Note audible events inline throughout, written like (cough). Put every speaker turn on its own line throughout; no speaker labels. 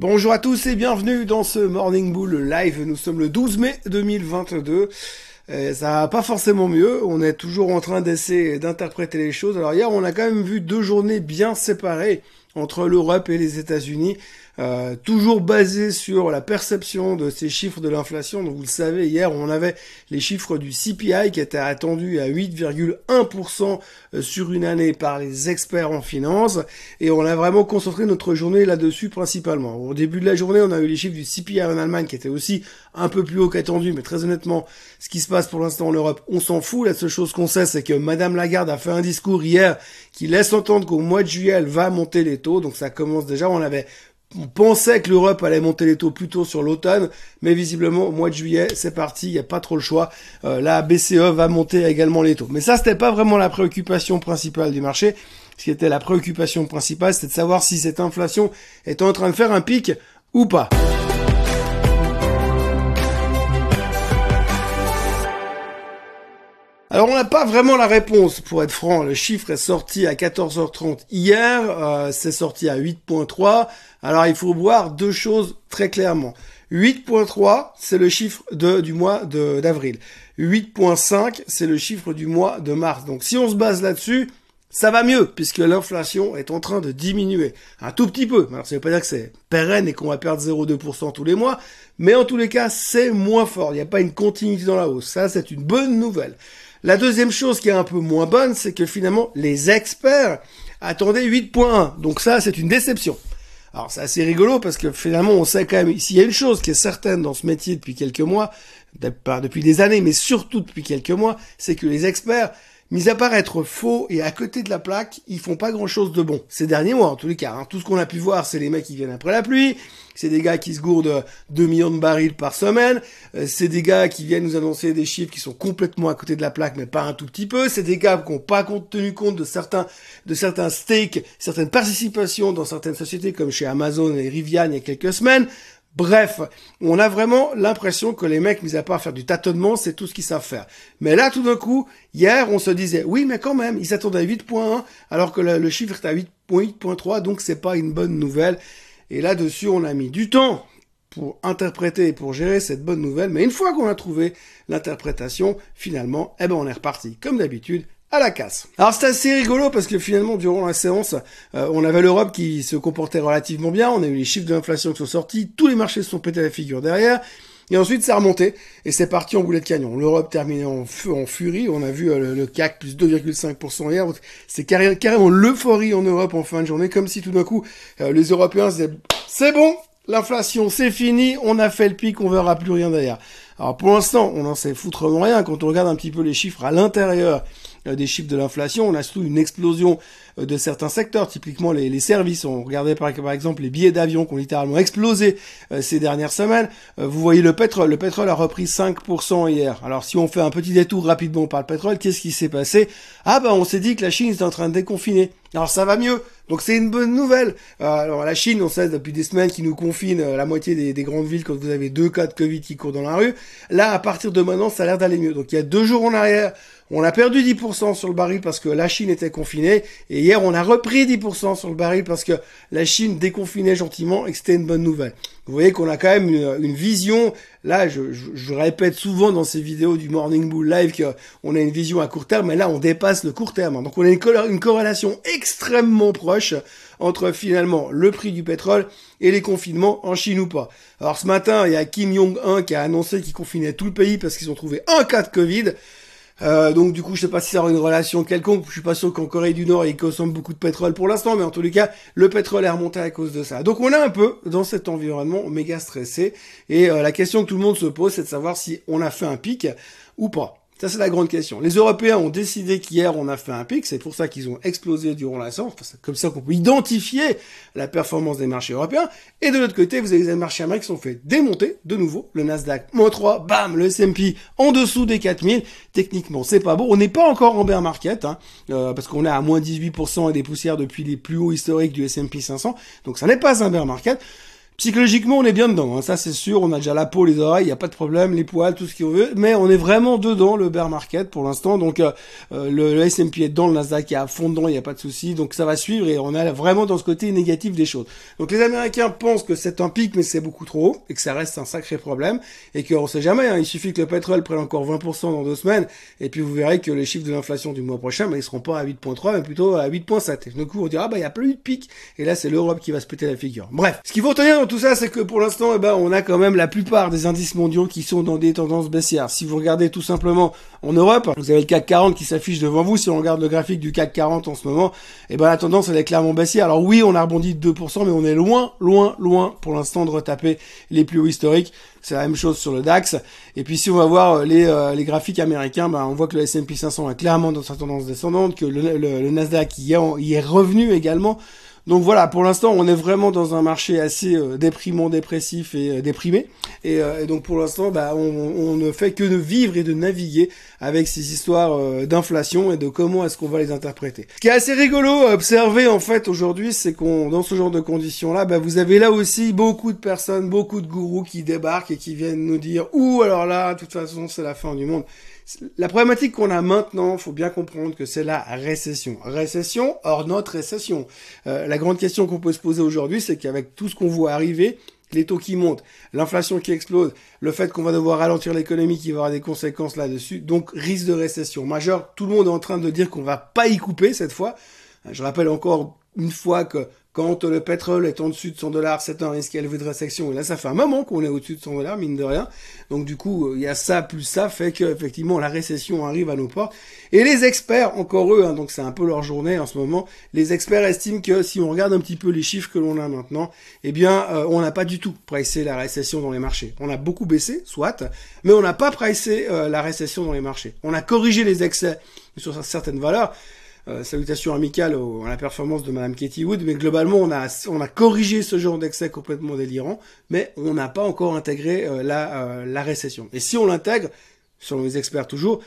Bonjour à tous et bienvenue dans ce Morning Bull live. Nous sommes le 12 mai 2022. Euh, ça va pas forcément mieux. On est toujours en train d'essayer d'interpréter les choses. Alors hier, on a quand même vu deux journées bien séparées entre l'Europe et les États-Unis. Euh, toujours basé sur la perception de ces chiffres de l'inflation. Donc vous le savez, hier on avait les chiffres du CPI qui étaient attendus à 8,1% euh, sur une année par les experts en finance et on a vraiment concentré notre journée là-dessus principalement. Au début de la journée, on a eu les chiffres du CPI en Allemagne qui étaient aussi un peu plus haut qu'attendu, mais très honnêtement, ce qui se passe pour l'instant en Europe, on s'en fout. La seule chose qu'on sait, c'est que Madame Lagarde a fait un discours hier qui laisse entendre qu'au mois de juillet, elle va monter les taux. Donc ça commence déjà. On avait on pensait que l'Europe allait monter les taux plus tôt sur l'automne, mais visiblement au mois de juillet, c'est parti, il n'y a pas trop le choix. Euh, la BCE va monter également les taux. Mais ça, c'était pas vraiment la préoccupation principale du marché. Ce qui était la préoccupation principale, c'était de savoir si cette inflation était en train de faire un pic ou pas. Alors on n'a pas vraiment la réponse pour être franc. Le chiffre est sorti à 14h30 hier, euh, c'est sorti à 8.3. Alors il faut voir deux choses très clairement. 8.3 c'est le chiffre du mois d'avril. 8.5 c'est le chiffre du mois de mars. Donc si on se base là-dessus, ça va mieux puisque l'inflation est en train de diminuer un tout petit peu. Alors ça veut pas dire que c'est pérenne et qu'on va perdre 0,2% tous les mois, mais en tous les cas c'est moins fort. Il n'y a pas une continuité dans la hausse. Ça c'est une bonne nouvelle. La deuxième chose qui est un peu moins bonne, c'est que finalement, les experts attendaient 8.1. Donc ça, c'est une déception. Alors c'est assez rigolo parce que finalement, on sait quand même, s'il y a une chose qui est certaine dans ce métier depuis quelques mois, depuis des années, mais surtout depuis quelques mois, c'est que les experts Mis à part être faux et à côté de la plaque, ils font pas grand chose de bon. Ces derniers mois, en tous les cas. Hein. Tout ce qu'on a pu voir, c'est les mecs qui viennent après la pluie. C'est des gars qui se gourdent 2 millions de barils par semaine. Euh, c'est des gars qui viennent nous annoncer des chiffres qui sont complètement à côté de la plaque, mais pas un tout petit peu. C'est des gars qui n'ont pas tenu compte de certains, de certains stakes, certaines participations dans certaines sociétés comme chez Amazon et Rivian il y a quelques semaines. Bref, on a vraiment l'impression que les mecs, mis à part faire du tâtonnement, c'est tout ce qu'ils savent faire. Mais là, tout d'un coup, hier, on se disait, oui, mais quand même, ils s'attendaient à 8.1, alors que le, chiffre est à 8.8.3, donc c'est pas une bonne nouvelle. Et là-dessus, on a mis du temps pour interpréter et pour gérer cette bonne nouvelle. Mais une fois qu'on a trouvé l'interprétation, finalement, eh ben, on est reparti, comme d'habitude, à la casse. Alors c'est assez rigolo parce que finalement durant la séance, euh, on avait l'Europe qui se comportait relativement bien, on a eu les chiffres de l'inflation qui sont sortis, tous les marchés se sont pétés la figure derrière, et ensuite ça a remonté, et c'est parti en boulet de canyon. L'Europe terminait en, feu, en furie, on a vu euh, le, CAC plus 2,5% hier, c'est carrément l'euphorie en Europe en fin de journée, comme si tout d'un coup euh, les Européens disaient c'est bon, l'inflation c'est fini, on a fait le pic, on verra plus rien derrière. Alors pour l'instant, on n'en sait foutrement rien. Quand on regarde un petit peu les chiffres à l'intérieur des chiffres de l'inflation. On a surtout une explosion euh, de certains secteurs, typiquement les, les services. On regardait par, exemple les billets d'avion qui ont littéralement explosé euh, ces dernières semaines. vous voyez le pétrole. Le pétrole a repris 5% hier. Alors si on fait un petit détour rapidement par le pétrole, qu'est-ce qui s'est passé? Ah ben on s'est dit que la Chine est en train de déconfiner. Alors ça va mieux. Donc c'est une bonne nouvelle. alors la Chine, on sait depuis des semaines qu'ils nous confinent la moitié des, des, grandes villes quand vous avez deux cas de Covid qui courent dans la rue. Là, à partir de maintenant, ça a l'air d'aller mieux. Donc il y a deux jours en arrière, on a perdu 10% sur le baril parce que la Chine était confinée. Et hier, on a repris 10% sur le baril parce que la Chine déconfinait gentiment et que c'était une bonne nouvelle. Vous voyez qu'on a quand même une, vision. Là, je, je, répète souvent dans ces vidéos du Morning Bull Live qu'on a une vision à court terme, mais là, on dépasse le court terme. Donc, on a une, une corrélation extrêmement proche entre finalement le prix du pétrole et les confinements en Chine ou pas. Alors, ce matin, il y a Kim Jong-un qui a annoncé qu'il confinait tout le pays parce qu'ils ont trouvé un cas de Covid. Euh, donc du coup, je sais pas si ça aura une relation quelconque. Je suis pas sûr qu'en Corée du Nord, ils consomment beaucoup de pétrole pour l'instant, mais en tous les cas, le pétrole est remonté à cause de ça. Donc on est un peu dans cet environnement méga stressé. Et euh, la question que tout le monde se pose, c'est de savoir si on a fait un pic ou pas. Ça, c'est la grande question. Les Européens ont décidé qu'hier, on a fait un pic. C'est pour ça qu'ils ont explosé durant la séance. c'est comme ça qu'on peut identifier la performance des marchés européens. Et de l'autre côté, vous avez les marchés américains qui sont fait démonter de nouveau. Le Nasdaq, moins 3, bam, le S&P en dessous des 4000. Techniquement, c'est pas beau. On n'est pas encore en bear market, hein, euh, parce qu'on est à moins 18% et des poussières depuis les plus hauts historiques du S&P 500. Donc, ça n'est pas un bear market. Psychologiquement, on est bien dedans, hein, ça c'est sûr. On a déjà la peau, les oreilles, il n'y a pas de problème, les poils, tout ce qu'on veut. Mais on est vraiment dedans le bear market pour l'instant. Donc euh, euh, le, S&P est dedans, le Nasdaq est à fond dedans, il n'y a pas de souci. Donc ça va suivre et on est vraiment dans ce côté négatif des choses. Donc les Américains pensent que c'est un pic, mais c'est beaucoup trop et que ça reste un sacré problème et qu'on sait jamais. Hein, il suffit que le pétrole prenne encore 20% dans deux semaines et puis vous verrez que les chiffres de l'inflation du mois prochain, ben, ils seront pas à 8.3, mais plutôt à 8.7. Et du coup, on dira bah il y a plus de pic et là c'est l'Europe qui va se péter la figure. Bref, ce qu'il faut dans tout ça, c'est que pour l'instant, eh ben, on a quand même la plupart des indices mondiaux qui sont dans des tendances baissières. Si vous regardez tout simplement en Europe, vous avez le CAC 40 qui s'affiche devant vous. Si on regarde le graphique du CAC 40 en ce moment, eh ben, la tendance, elle est clairement baissière. Alors oui, on a rebondi de 2%, mais on est loin, loin, loin pour l'instant de retaper les plus hauts historiques. C'est la même chose sur le DAX. Et puis si on va voir les, euh, les graphiques américains, ben, on voit que le S&P 500 est clairement dans sa tendance descendante, que le, le, Nasdaq y y est revenu également. Donc voilà, pour l'instant, on est vraiment dans un marché assez euh, déprimant, dépressif et euh, déprimé. Euh, et, donc pour l'instant, bah, on, ne fait que de vivre et de naviguer avec ces histoires d'inflation et de comment est-ce qu'on va les interpréter. Ce qui est assez rigolo à observer en fait aujourd'hui, c'est qu'on dans ce genre de conditions-là, bah, vous avez là aussi beaucoup de personnes, beaucoup de gourous qui débarquent et qui viennent nous dire « Ouh, alors là, de toute façon, c'est la fin du monde ». La problématique qu'on a maintenant, faut bien comprendre que c'est la récession. Récession hors notre récession. Euh, grande question qu'on peut se poser aujourd'hui, c'est qu'avec tout ce qu'on voit arriver, les taux qui montent, l'inflation qui explose, le fait qu'on va devoir ralentir l'économie qui va avoir des conséquences là-dessus, donc risque de récession majeur. Tout le monde est en train de dire qu'on va pas y couper cette fois. Je rappelle encore une fois que quand le pétrole est en dessus de 100 dollars, c'est un risque élevé de récession. Et là, ça fait un moment qu'on est au-dessus de 100 dollars, mine de rien. Donc du coup, il y a ça plus ça fait que effectivement la récession arrive à nos portes. Et les experts, encore eux, hein, donc c'est un peu leur journée en ce moment. Les experts estiment que si on regarde un petit peu les chiffres que l'on a maintenant, eh bien, euh, on n'a pas du tout pricé la récession dans les marchés. On a beaucoup baissé, soit, mais on n'a pas pricé euh, la récession dans les marchés. On a corrigé les excès sur certaines valeurs. Euh, salutations amicales à la performance de Madame Katie Wood, mais globalement on a on a corrigé ce genre d'excès complètement délirant, mais on n'a pas encore intégré euh, la euh, la récession. Et si on l'intègre, selon les experts toujours,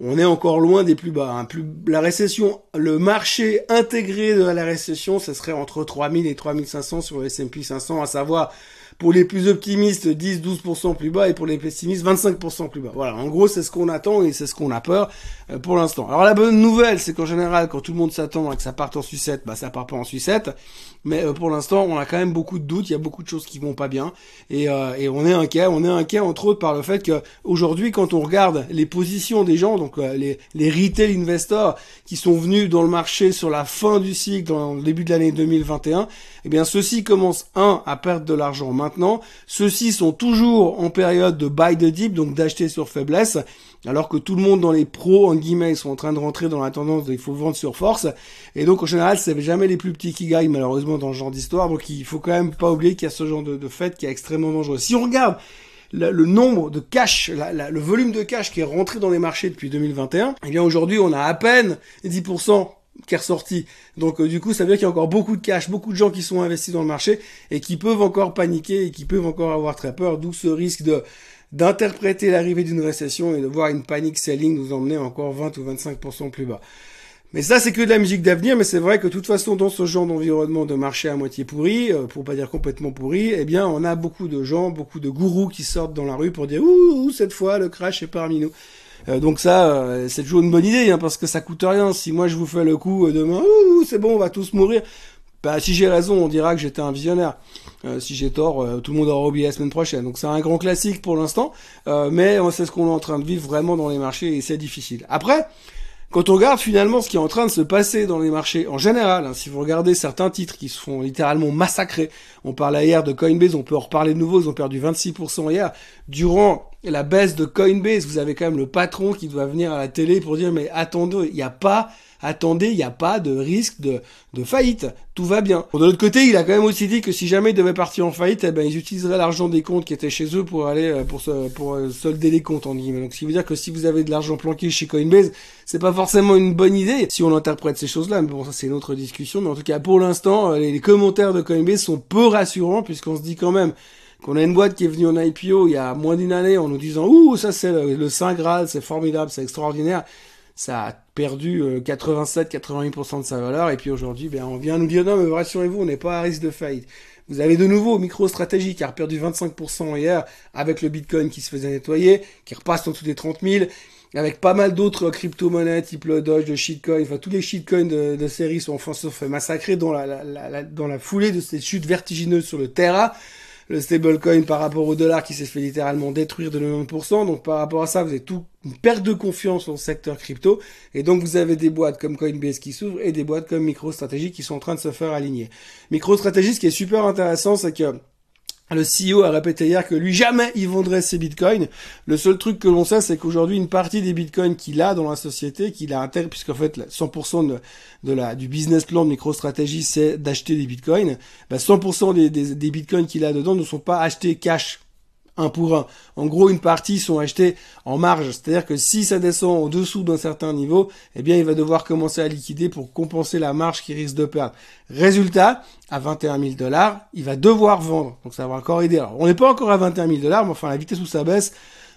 on est encore loin des plus bas. Hein. Plus, la récession, le marché intégré de la récession, ce serait entre 3000 et 3500 sur le S&P 500, à savoir pour les plus optimistes, 10-12% plus bas et pour les pessimistes, 25% plus bas. Voilà, en gros, c'est ce qu'on attend et c'est ce qu'on a peur euh, pour l'instant. Alors la bonne nouvelle, c'est qu'en général, quand tout le monde s'attend à que ça parte en sucette, bah ça part pas en sucette. Mais euh, pour l'instant, on a quand même beaucoup de doutes, il y a beaucoup de choses qui vont pas bien et, euh, et on est inquiet. On est inquiet entre autres par le fait que aujourd'hui, quand on regarde les positions des gens, donc les, les retail investors qui sont venus dans le marché sur la fin du cycle, dans le début de l'année 2021, eh bien ceux-ci commencent un à perdre de l'argent maintenant. Ceux-ci sont toujours en période de buy the dip, donc d'acheter sur faiblesse, alors que tout le monde dans les pros, en guillemets, sont en train de rentrer dans la tendance de il faut vendre sur force. Et donc, en général, c'est jamais les plus petits qui gagnent, malheureusement, dans ce genre d'histoire. Donc, il faut quand même pas oublier qu'il y a ce genre de, fait qui est extrêmement dangereux. Si on regarde le, nombre de cash, le volume de cash qui est rentré dans les marchés depuis 2021, eh bien aujourd'hui on a à peine 10% qui est ressorti. Donc euh, du coup, ça veut dire qu'il y a encore beaucoup de cash, beaucoup de gens qui sont investis dans le marché et qui peuvent encore paniquer et qui peuvent encore avoir très peur, d'où ce risque de d'interpréter l'arrivée d'une récession et de voir une panique selling nous emmener encore 20 ou 25% plus bas. Mais ça, c'est que de la musique d'avenir, mais c'est vrai que de toute façon, dans ce genre d'environnement de marché à moitié pourri, euh, pour pas dire complètement pourri, eh bien, on a beaucoup de gens, beaucoup de gourous qui sortent dans la rue pour dire, ouh, cette fois, le crash est parmi nous. Euh, donc ça, euh, c'est toujours une bonne idée, hein, parce que ça coûte rien. Si moi je vous fais le coup euh, demain, c'est bon, on va tous mourir. Bah, si j'ai raison, on dira que j'étais un visionnaire. si j'ai tort, tout le monde aura oublié la semaine prochaine. Donc c'est un grand classique pour l'instant, mais c'est ce qu'on est en train de vivre vraiment dans les marchés et c'est difficile. Après, quand on regarde finalement ce qui est en train de se passer dans les marchés en général, hein, si vous regardez certains titres qui se font littéralement massacrer, on parlait hier de Coinbase, on peut en reparler de nouveau, ils ont perdu 26% hier. Durant la baisse de Coinbase, vous avez quand même le patron qui doit venir à la télé pour dire mais attendez, il n'y a pas attendez, il n'y a pas de risque de, faillite, tout va bien. de l'autre côté, il a quand même aussi dit que si jamais ils devaient partir en faillite, eh ben ils utiliseraient l'argent des comptes qui étaient chez eux pour aller euh, pour euh, solder les comptes en guillemets. Donc ce qui veut dire que si vous avez de l'argent planqué chez Coinbase, c'est pas forcément une bonne idée si on interprète ces choses-là. Mais bon, ça c'est une autre discussion. Mais en tout cas, pour l'instant, euh, les, commentaires de Coinbase sont peu rassurants puisqu'on se dit quand même qu'on a une boîte qui est venue en IPO il y a moins d'une année en nous disant ouh ça c'est le, Saint Graal, c'est formidable, c'est extraordinaire. Ça a perdu 87-88% euh, de sa valeur. Et puis aujourd'hui ben on vient nous dire non mais rassurez-vous on n'est pas à risque de faillite. Vous avez de nouveau MicroStrategy qui a perdu 25% hier avec le Bitcoin qui se faisait nettoyer, qui repasse en dessous des 30 000 avec pas mal d'autres crypto-monnaies type le Doge, le shitcoin, enfin tous les shitcoins de, série sont enfin se fait massacrer dans la, la, la, dans la foulée de cette chute vertigineuse sur le Terra. Le stablecoin par rapport au dollar qui s'est fait littéralement détruire de 90%. Donc par rapport à ça, vous avez tout une perte de confiance dans le secteur crypto. Et donc vous avez des boîtes comme Coinbase qui s'ouvrent et des boîtes comme MicroStrategy qui sont en train de se faire aligner. MicroStrategy, ce qui est super intéressant, c'est que le CEO a répété hier que lui jamais il vendrait ses bitcoins. Le seul truc que l'on sait, c'est qu'aujourd'hui une partie des bitcoins qu'il a dans la société, qu'il a intérêt, puisqu'en fait 100% de, la du business plan de MicroStrategy, c'est d'acheter des bitcoins. 100% bah, des, des, des bitcoins qu'il a dedans ne sont pas achetés cash un pour un. En gros, une partie sont achetées en marge. C'est-à-dire que si ça descend au-dessous d'un certain niveau, eh bien, il va devoir commencer à liquider pour compenser la marge qu'il risque de perdre. Résultat, à 21 000 dollars, il va devoir vendre. Donc ça va encore aider. Alors, on n'est pas encore à 21 000 dollars, mais enfin, la vitesse où ça baisse,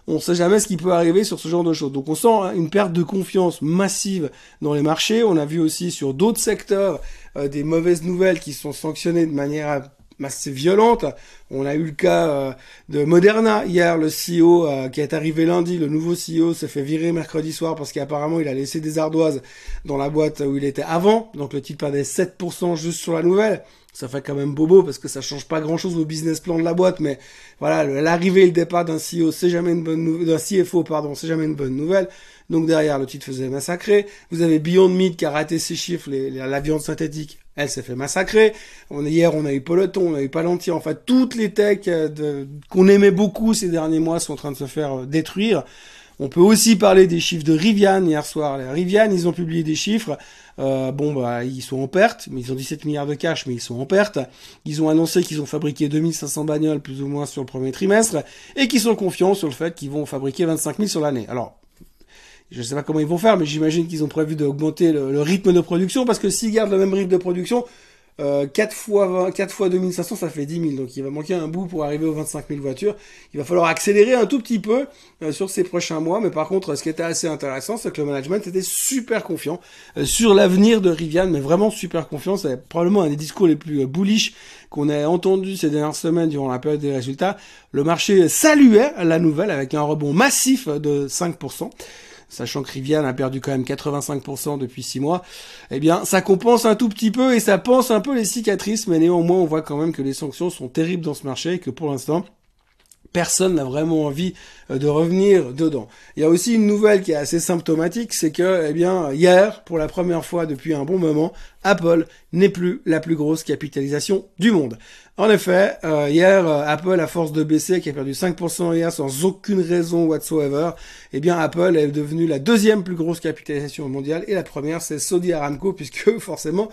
on ne sait jamais ce qui peut arriver sur ce genre de choses. Donc on sent hein, une perte de confiance massive dans les marchés. On a vu aussi sur d'autres secteurs euh, des mauvaises nouvelles qui sont sanctionnées de manière assez violente. On a eu le cas euh, de Moderna hier, le CEO euh, qui est arrivé lundi, le nouveau CEO s'est fait virer mercredi soir parce qu'apparemment il a laissé des ardoises dans la boîte où il était avant, donc le titre perdait 7% juste sur la nouvelle. Ça fait quand même bobo parce que ça change pas grand chose au business plan de la boîte, mais voilà, l'arrivée et le départ d'un CEO, c'est jamais une bonne nouvelle, d'un CFO, pardon, c'est jamais une bonne nouvelle. Donc derrière, le titre faisait massacrer. Vous avez Beyond Meat qui a raté ses chiffres, la viande synthétique, elle s'est fait massacrer. Hier, on a eu Peloton, on a eu Palantir, enfin toutes les techs euh, qu'on aimait beaucoup ces derniers mois sont en train de se faire euh, détruire. On peut aussi parler des chiffres de Rivian hier soir. Rivian, ils ont publié des chiffres. Euh, bon, bah, ils sont en perte, mais ils ont 17 milliards de cash, mais ils sont en perte. Ils ont annoncé qu'ils ont fabriqué 2500 bagnoles plus ou moins sur le premier trimestre et qu'ils sont confiants sur le fait qu'ils vont fabriquer 25 000 sur l'année. Alors, je ne sais pas comment ils vont faire, mais j'imagine qu'ils ont prévu d'augmenter le, rythme de production, parce que s'ils gardent le même rythme de production, euh, 4 fois 4 fois 2500, ça fait 10 000. Donc il va manquer un bout pour arriver aux 25 000 voitures. Il va falloir accélérer un tout petit peu euh, sur ces prochains mois. Mais par contre, ce qui était assez intéressant, c'est que le management était super confiant euh, sur l'avenir de Rivian, mais vraiment super confiant. C'est probablement un des discours les plus euh, bullish qu'on ait entendu ces dernières semaines durant la période des résultats. Le marché saluait la nouvelle avec un rebond massif de 5% sachant que Rivian a perdu quand même 85% depuis 6 mois, eh bien ça compense un tout petit peu et ça pense un peu les cicatrices, mais néanmoins on voit quand même que les sanctions sont terribles dans ce marché et que pour l'instant personne n'a vraiment envie euh, de revenir dedans. Il y a aussi une nouvelle qui est assez symptomatique, c'est que, eh bien, hier, pour la première fois depuis un bon moment, Apple n'est plus la plus grosse capitalisation du monde. En effet, euh, hier, euh, Apple, à force de baisser, qui a perdu 5% hier sans aucune raison whatsoever, eh bien, Apple est devenue la deuxième plus grosse capitalisation mondiale et la première, c'est Saudi Aramco, (laughs) puisque forcément,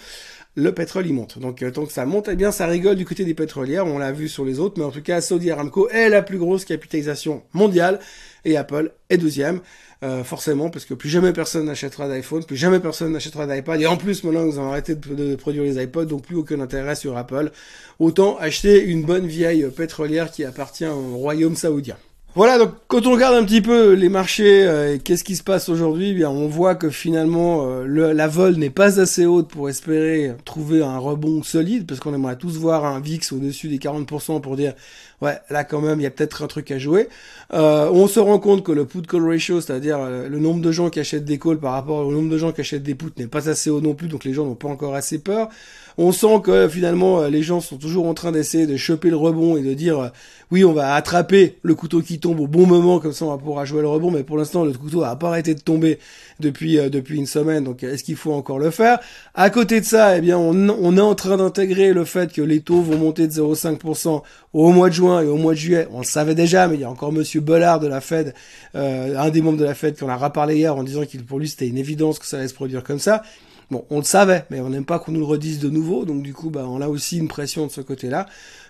le pétrole y monte. Donc euh, tant que ça monte, eh bien ça rigole du côté des pétrolières, on l'a vu sur les autres, mais en tout cas Saudi Aramco est la plus grosse capitalisation mondiale et Apple est deuxième. Euh, forcément, parce que plus jamais personne n'achètera d'iPhone, plus jamais personne n'achètera d'iPad, et en plus maintenant ils ont arrêté de, produire les iPods, donc plus aucun intérêt sur Apple. Autant acheter une bonne vieille pétrolière qui appartient au royaume saoudien. Voilà, donc quand on regarde un petit peu les marchés euh, et qu'est-ce qui se passe aujourd'hui, eh bien on voit que finalement euh, la vol n'est pas assez haute pour espérer trouver un rebond solide, parce qu'on aimerait tous voir un VIX au-dessus des 40% pour dire ouais là quand même il y a peut-être un truc à jouer. Euh, on se rend compte que le put call ratio, c'est-à-dire le nombre de gens qui achètent des calls par rapport au nombre de gens qui achètent des puts n'est pas assez haut non plus, donc les gens n'ont pas encore assez peur. On sent que finalement les gens sont toujours en train d'essayer de choper le rebond et de dire oui on va attraper le couteau qui tombe au bon moment, comme ça on va pouvoir jouer le rebond, mais pour l'instant le couteau a pas arrêté de tomber depuis euh, depuis une semaine, donc est-ce qu'il faut encore le faire? À côté de ça, eh bien on, on est en train d'intégrer le fait que les taux vont monter de 0,5% au mois de juin et au mois de juillet. On le savait déjà, mais il y a encore Monsieur Bollard de la Fed, euh, un des membres de la Fed, qui en a reparlé hier en disant qu'il pour lui c'était une évidence que ça allait se produire comme ça. Bon, on le savait, mais on n'aime pas qu'on nous le redise de nouveau, donc du coup, bah, on a aussi une pression de ce côté-là.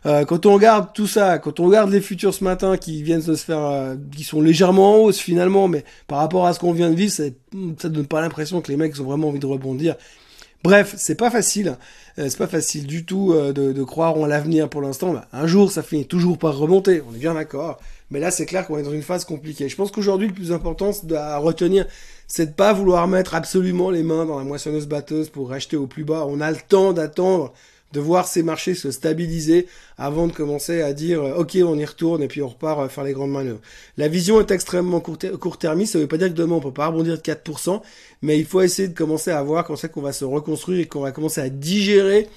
Euh, quand on regarde tout ça, quand on regarde les futurs ce matin qui viennent de se faire, euh, qui sont légèrement en hausse finalement, mais par rapport à ce qu'on vient de vivre, ça ne donne pas l'impression que les mecs ont vraiment envie de rebondir. Bref, c'est pas facile, euh, c'est pas facile du tout de, de, croire en l'avenir pour l'instant. Bah, un jour, ça finit toujours par remonter, on est bien d'accord. Mais là, c'est clair qu'on est dans une phase compliquée. Je pense qu'aujourd'hui, le plus important à retenir, c'est de pas vouloir mettre absolument les mains dans la moissonneuse batteuse pour racheter au plus bas. On a le temps d'attendre de voir ces marchés se stabiliser avant de commencer à dire euh, ok on y retourne et puis on repart euh, faire les grandes manœuvres. La vision est extrêmement court-termiste, ça veut pas dire que demain on peut pas rebondir de 4%, mais il faut essayer de commencer à voir quand c'est qu'on va se reconstruire et qu'on va commencer à digérer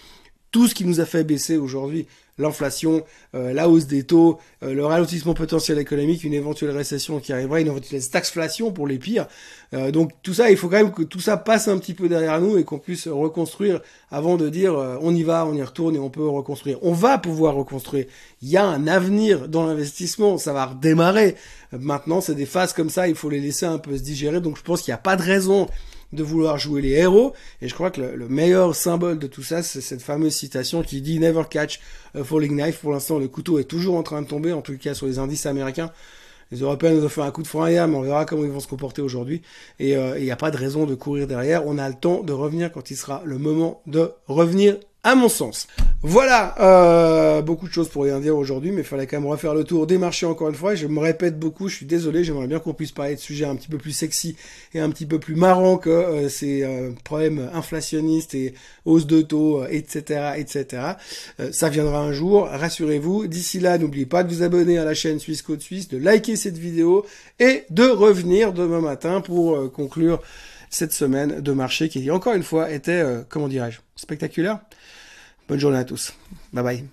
tout ce qui nous a fait baisser aujourd'hui l'inflation, euh, la hausse des taux, euh, le ralentissement potentiel économique, une éventuelle récession qui arriverait, une éventuelle taxflation pour les pires. Euh, donc tout ça, il faut quand même que tout ça passe un petit peu derrière nous et qu'on puisse reconstruire avant de dire on y va, on y retourne et on peut reconstruire. On va pouvoir reconstruire. Il y a un avenir dans l'investissement, ça va redémarrer. Maintenant, c'est des phases comme ça, il faut les laisser un peu se digérer. Donc je pense qu'il n'y a pas de raison de vouloir jouer les héros. Et je crois que le, meilleur symbole de tout ça, c'est cette fameuse citation qui dit Never catch a falling knife. Pour l'instant, le couteau est toujours en train de tomber, en tout cas sur les indices américains. Les Européens nous ont fait un coup de frein hier, mais on verra comment ils vont se comporter aujourd'hui. Et euh, il n'y a pas de raison de courir derrière. On a le temps de revenir quand il sera le moment de revenir à mon sens. Voilà, euh, beaucoup de choses pour rien dire aujourd'hui, mais il fallait quand même refaire le tour des marchés encore une fois. Je me répète beaucoup, je suis désolé, j'aimerais bien qu'on puisse parler de sujets un petit peu plus sexy et un petit peu plus marrant que euh, ces euh, problèmes inflationnistes et hausse de taux, etc., etc. ça viendra un jour, rassurez-vous. D'ici là, n'oubliez pas de vous abonner à la chaîne Suisse Côte Suisse, de liker cette vidéo et de revenir demain matin pour conclure cette semaine de marché qui, encore une fois, était, comment dirais-je, spectaculaire. Bonne journée à tous. Bye bye.